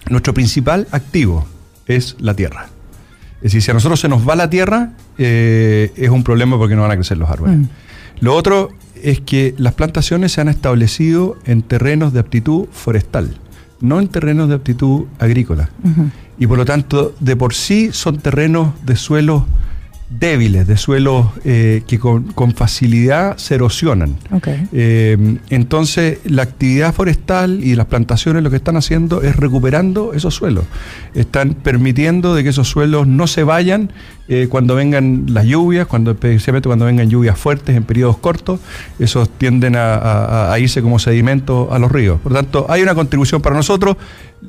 nuestro principal activo es la tierra. Es decir, si a nosotros se nos va la tierra, eh, es un problema porque no van a crecer los árboles. Mm. Lo otro es que las plantaciones se han establecido en terrenos de aptitud forestal, no en terrenos de aptitud agrícola. Y por lo tanto, de por sí son terrenos de suelos débiles, de suelos eh, que con, facilidad se erosionan. Eh, entonces, la actividad forestal y las plantaciones lo que están haciendo es recuperando esos suelos. Están permitiendo de que esos suelos no se vayan eh, cuando vengan las lluvias, cuando, especialmente cuando vengan lluvias fuertes en periodos cortos, esos tienden a, irse como sedimento a los ríos. Por lo tanto, hay una contribución para nosotros.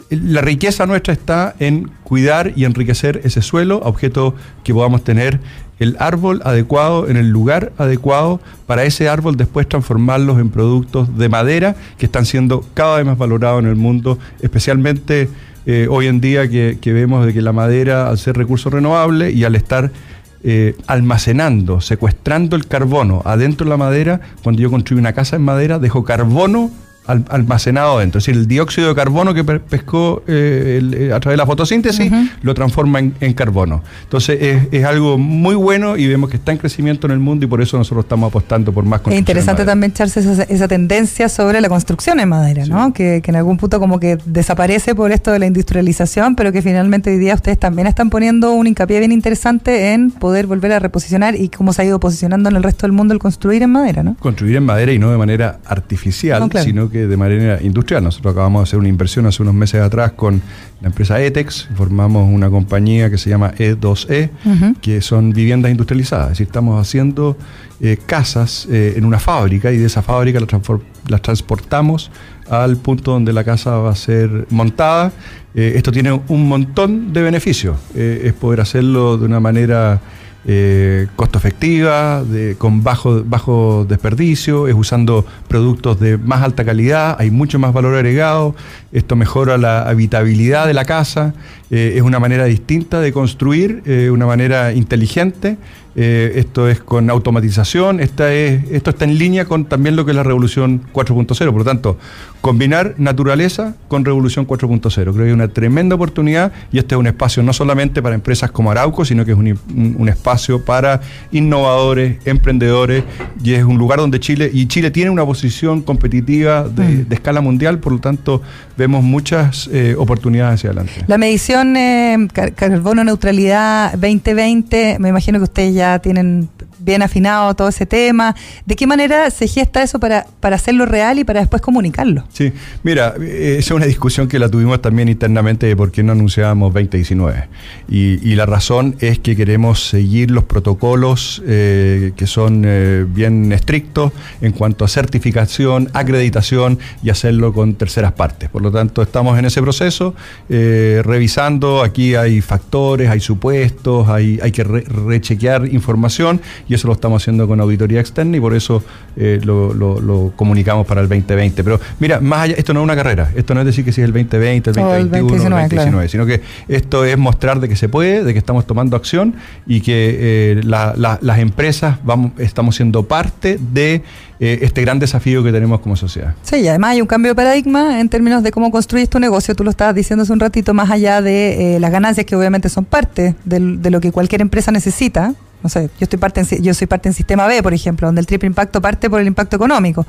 La riqueza nuestra está en cuidar y enriquecer ese suelo, a objeto que podamos tener el árbol adecuado en el lugar adecuado para ese árbol después transformarlos en productos de madera que están siendo cada vez más valorados en el mundo, especialmente eh, hoy en día que, vemos de que la madera, al ser recurso renovable y al estar eh, almacenando, secuestrando el carbono adentro de la madera, cuando yo construyo una casa en madera, dejo carbono almacenado dentro. Es decir, el dióxido de carbono que pescó eh, eh, a través de la fotosíntesis lo transforma en, carbono. Entonces es, algo muy bueno y vemos que está en crecimiento en el mundo y por eso nosotros estamos apostando por más construcción. Es interesante también echarse esa, tendencia sobre la construcción en madera, ¿no? Que, en algún punto como que desaparece por esto de la industrialización, pero que finalmente hoy día ustedes también están poniendo un hincapié bien interesante en poder volver a reposicionar y cómo se ha ido posicionando en el resto del mundo el construir en madera, ¿no? Construir en madera y no de manera artificial, sino que de manera industrial. Nosotros acabamos de hacer una inversión hace unos meses atrás con la empresa ETEX, formamos una compañía que se llama E2E, e, que son viviendas industrializadas, es decir, estamos haciendo eh, casas eh, en una fábrica y de esa fábrica las, transportamos al punto donde la casa va a ser montada. Eh, esto tiene un montón de beneficios, es poder hacerlo de una manera eh, costo efectiva, con bajo, bajo desperdicio, es usando productos de más alta calidad, hay mucho más valor agregado, esto mejora la habitabilidad de la casa, eh, es una manera distinta de construir, eh, una manera inteligente eh, esto es con automatización, esta es, esto está en línea con también lo que es la revolución 4.0. Por lo tanto, combinar naturaleza con revolución 4.0. Creo que es una tremenda oportunidad y este es un espacio no solamente para empresas como Arauco, sino que es un, un espacio para innovadores, emprendedores y es un lugar donde Chile, y Chile tiene una posición competitiva de, mm. escala mundial, por lo tanto vemos muchas eh, oportunidades hacia adelante. La medición eh, carbono neutralidad 2020, me imagino que ustedes ya tienen bien afinado todo ese tema. ¿De qué manera se gesta eso para, para hacerlo real y para después comunicarlo? Sí, mira, esa es una discusión que la tuvimos también internamente de por qué no anunciábamos 2019. Y, y la razón es que queremos seguir los protocolos eh, que son eh, bien estrictos en cuanto a certificación, acreditación y hacerlo con terceras partes. Por lo tanto, estamos en ese proceso, eh, revisando, aquí hay factores, hay supuestos, hay, hay que rechequear información y eso lo estamos haciendo con auditoría externa y por eso eh, lo, comunicamos para el 2020. Pero mira, más allá, esto no es una carrera, esto no es decir que si es el 2020, el 2021, el 2019, sino que esto es mostrar de que se puede, de que estamos tomando acción y que eh, las empresas vamos, estamos siendo parte de eh, este gran desafío que tenemos como sociedad. Sí, y además hay un cambio de paradigma en términos de cómo construyes tu negocio. Tú lo estabas diciendo hace un ratito, más allá de las ganancias que obviamente son parte de lo que cualquier empresa necesita no sé, yo estoy parte yo soy parte en sistema B, por ejemplo, donde el triple impacto parte por el impacto económico.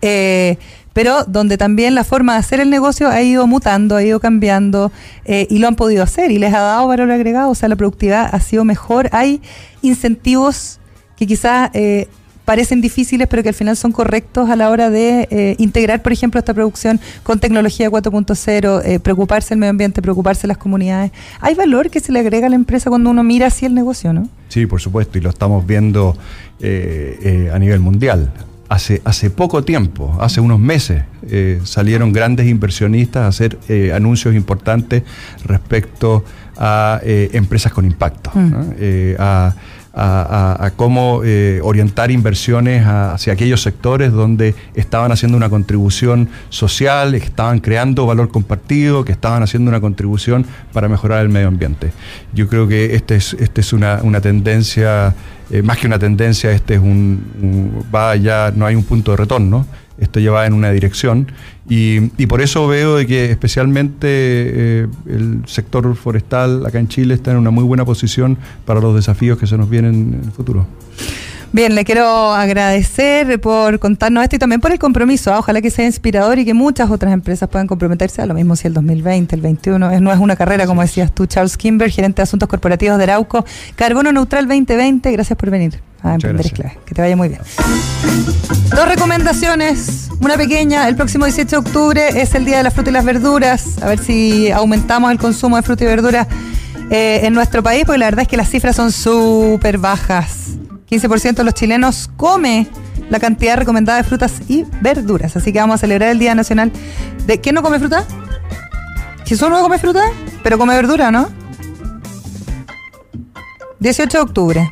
Eh, pero donde también la forma de hacer el negocio ha ido mutando, ha ido cambiando eh, y lo han podido hacer y les ha dado valor agregado, o sea, la productividad ha sido mejor. Hay incentivos que quizás eh, parecen difíciles, pero que al final son correctos a la hora de eh, integrar, por ejemplo, esta producción con tecnología 4.0, eh, preocuparse del medio ambiente, preocuparse las comunidades. Hay valor que se le agrega a la empresa cuando uno mira así el negocio, ¿no? Sí, por supuesto, y lo estamos viendo eh, a nivel mundial. Hace, hace poco tiempo, hace unos meses, salieron grandes inversionistas a hacer anuncios importantes respecto a empresas con impacto, mm. a a, cómo eh, orientar inversiones hacia aquellos sectores donde estaban haciendo una contribución social, estaban creando valor compartido, que estaban haciendo una contribución para mejorar el medio ambiente. Yo creo que esta es, este es una, una tendencia, eh, más que una tendencia, este es un, va ya, no hay un punto de retorno esto lleva en una dirección y, por eso veo de que especialmente eh, el sector forestal acá en Chile está en una muy buena posición para los desafíos que se nos vienen en el futuro. Bien, le quiero agradecer por contarnos esto y también por el compromiso. ¿ah? Ojalá que sea inspirador y que muchas otras empresas puedan comprometerse a lo mismo si el 2020, el 21. no es una carrera, como decías tú, Charles Kimber, gerente de asuntos corporativos de Arauco. Carbono Neutral 2020, gracias por venir a Emprender Clave. Que te vaya muy bien. Dos recomendaciones, una pequeña. El próximo 18 de octubre es el Día de la Fruta y las Verduras. A ver si aumentamos el consumo de fruta y verduras eh, en nuestro país, porque la verdad es que las cifras son súper bajas. 15% de los chilenos come la cantidad recomendada de frutas y verduras. Así que vamos a celebrar el Día Nacional de... ¿Quién no come fruta? Jesús no come fruta, pero come verdura, ¿no? 18 de octubre.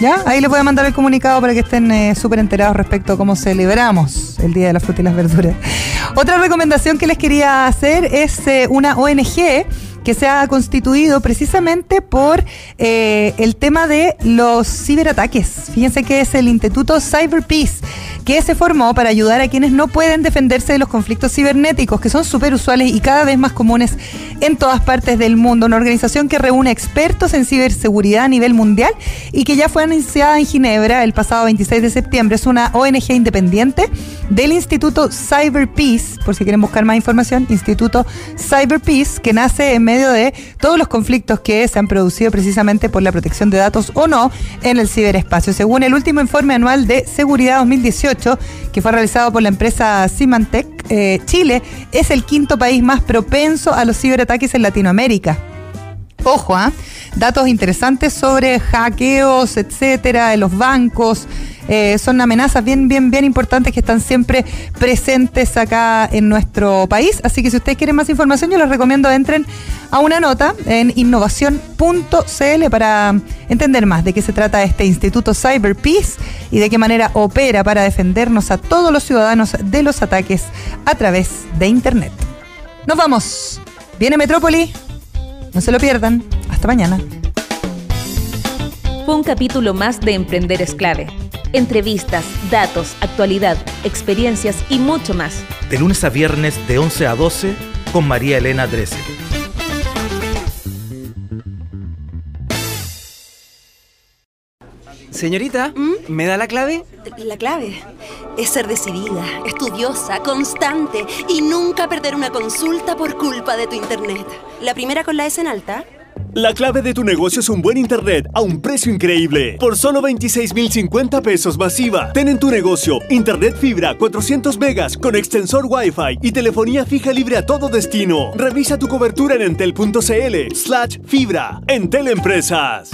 ¿Ya? Ahí les voy a mandar el comunicado para que estén eh, súper enterados respecto a cómo celebramos el Día de la Fruta y las Verduras. Otra recomendación que les quería hacer es eh, una ONG que se ha constituido precisamente por eh, el tema de los ciberataques. Fíjense que es el Instituto Cyber Peace, que se formó para ayudar a quienes no pueden defenderse de los conflictos cibernéticos, que son súper usuales y cada vez más comunes en todas partes del mundo. Una organización que reúne expertos en ciberseguridad a nivel mundial y que ya fue anunciada en Ginebra el pasado 26 de septiembre. Es una ONG independiente del Instituto Cyber Peace, por si quieren buscar más información, Instituto Cyber Peace, que nace en medio de todos los conflictos que se han producido precisamente por la protección de datos o no en el ciberespacio. Según el último informe anual de seguridad 2018, que fue realizado por la empresa Symantec, eh, Chile es el quinto país más propenso a los ciberataques en Latinoamérica. Ojo, ¿ah? datos interesantes sobre hackeos, etcétera, de los bancos. Eh, son amenazas bien, bien, bien importantes que están siempre presentes acá en nuestro país. Así que si ustedes quieren más información, yo les recomiendo entren a una nota en innovación.cl para entender más de qué se trata este Instituto Cyber Peace y de qué manera opera para defendernos a todos los ciudadanos de los ataques a través de Internet. Nos vamos. Viene Metrópoli. No se lo pierdan. Hasta mañana. fue un capítulo más de Emprender es clave. Entrevistas, datos, actualidad, experiencias y mucho más. De lunes a viernes de 11 a 12 con María Elena Dresen. Señorita, ¿me da la clave? La clave es ser decidida, estudiosa, constante y nunca perder una consulta por culpa de tu internet. La primera con la S en alta. La clave de tu negocio es un buen internet a un precio increíble. Por solo 26,050 pesos masiva. Ten en tu negocio internet fibra 400 megas con extensor Wi-Fi y telefonía fija libre a todo destino. Revisa tu cobertura en entel.cl slash fibra. Entel Empresas.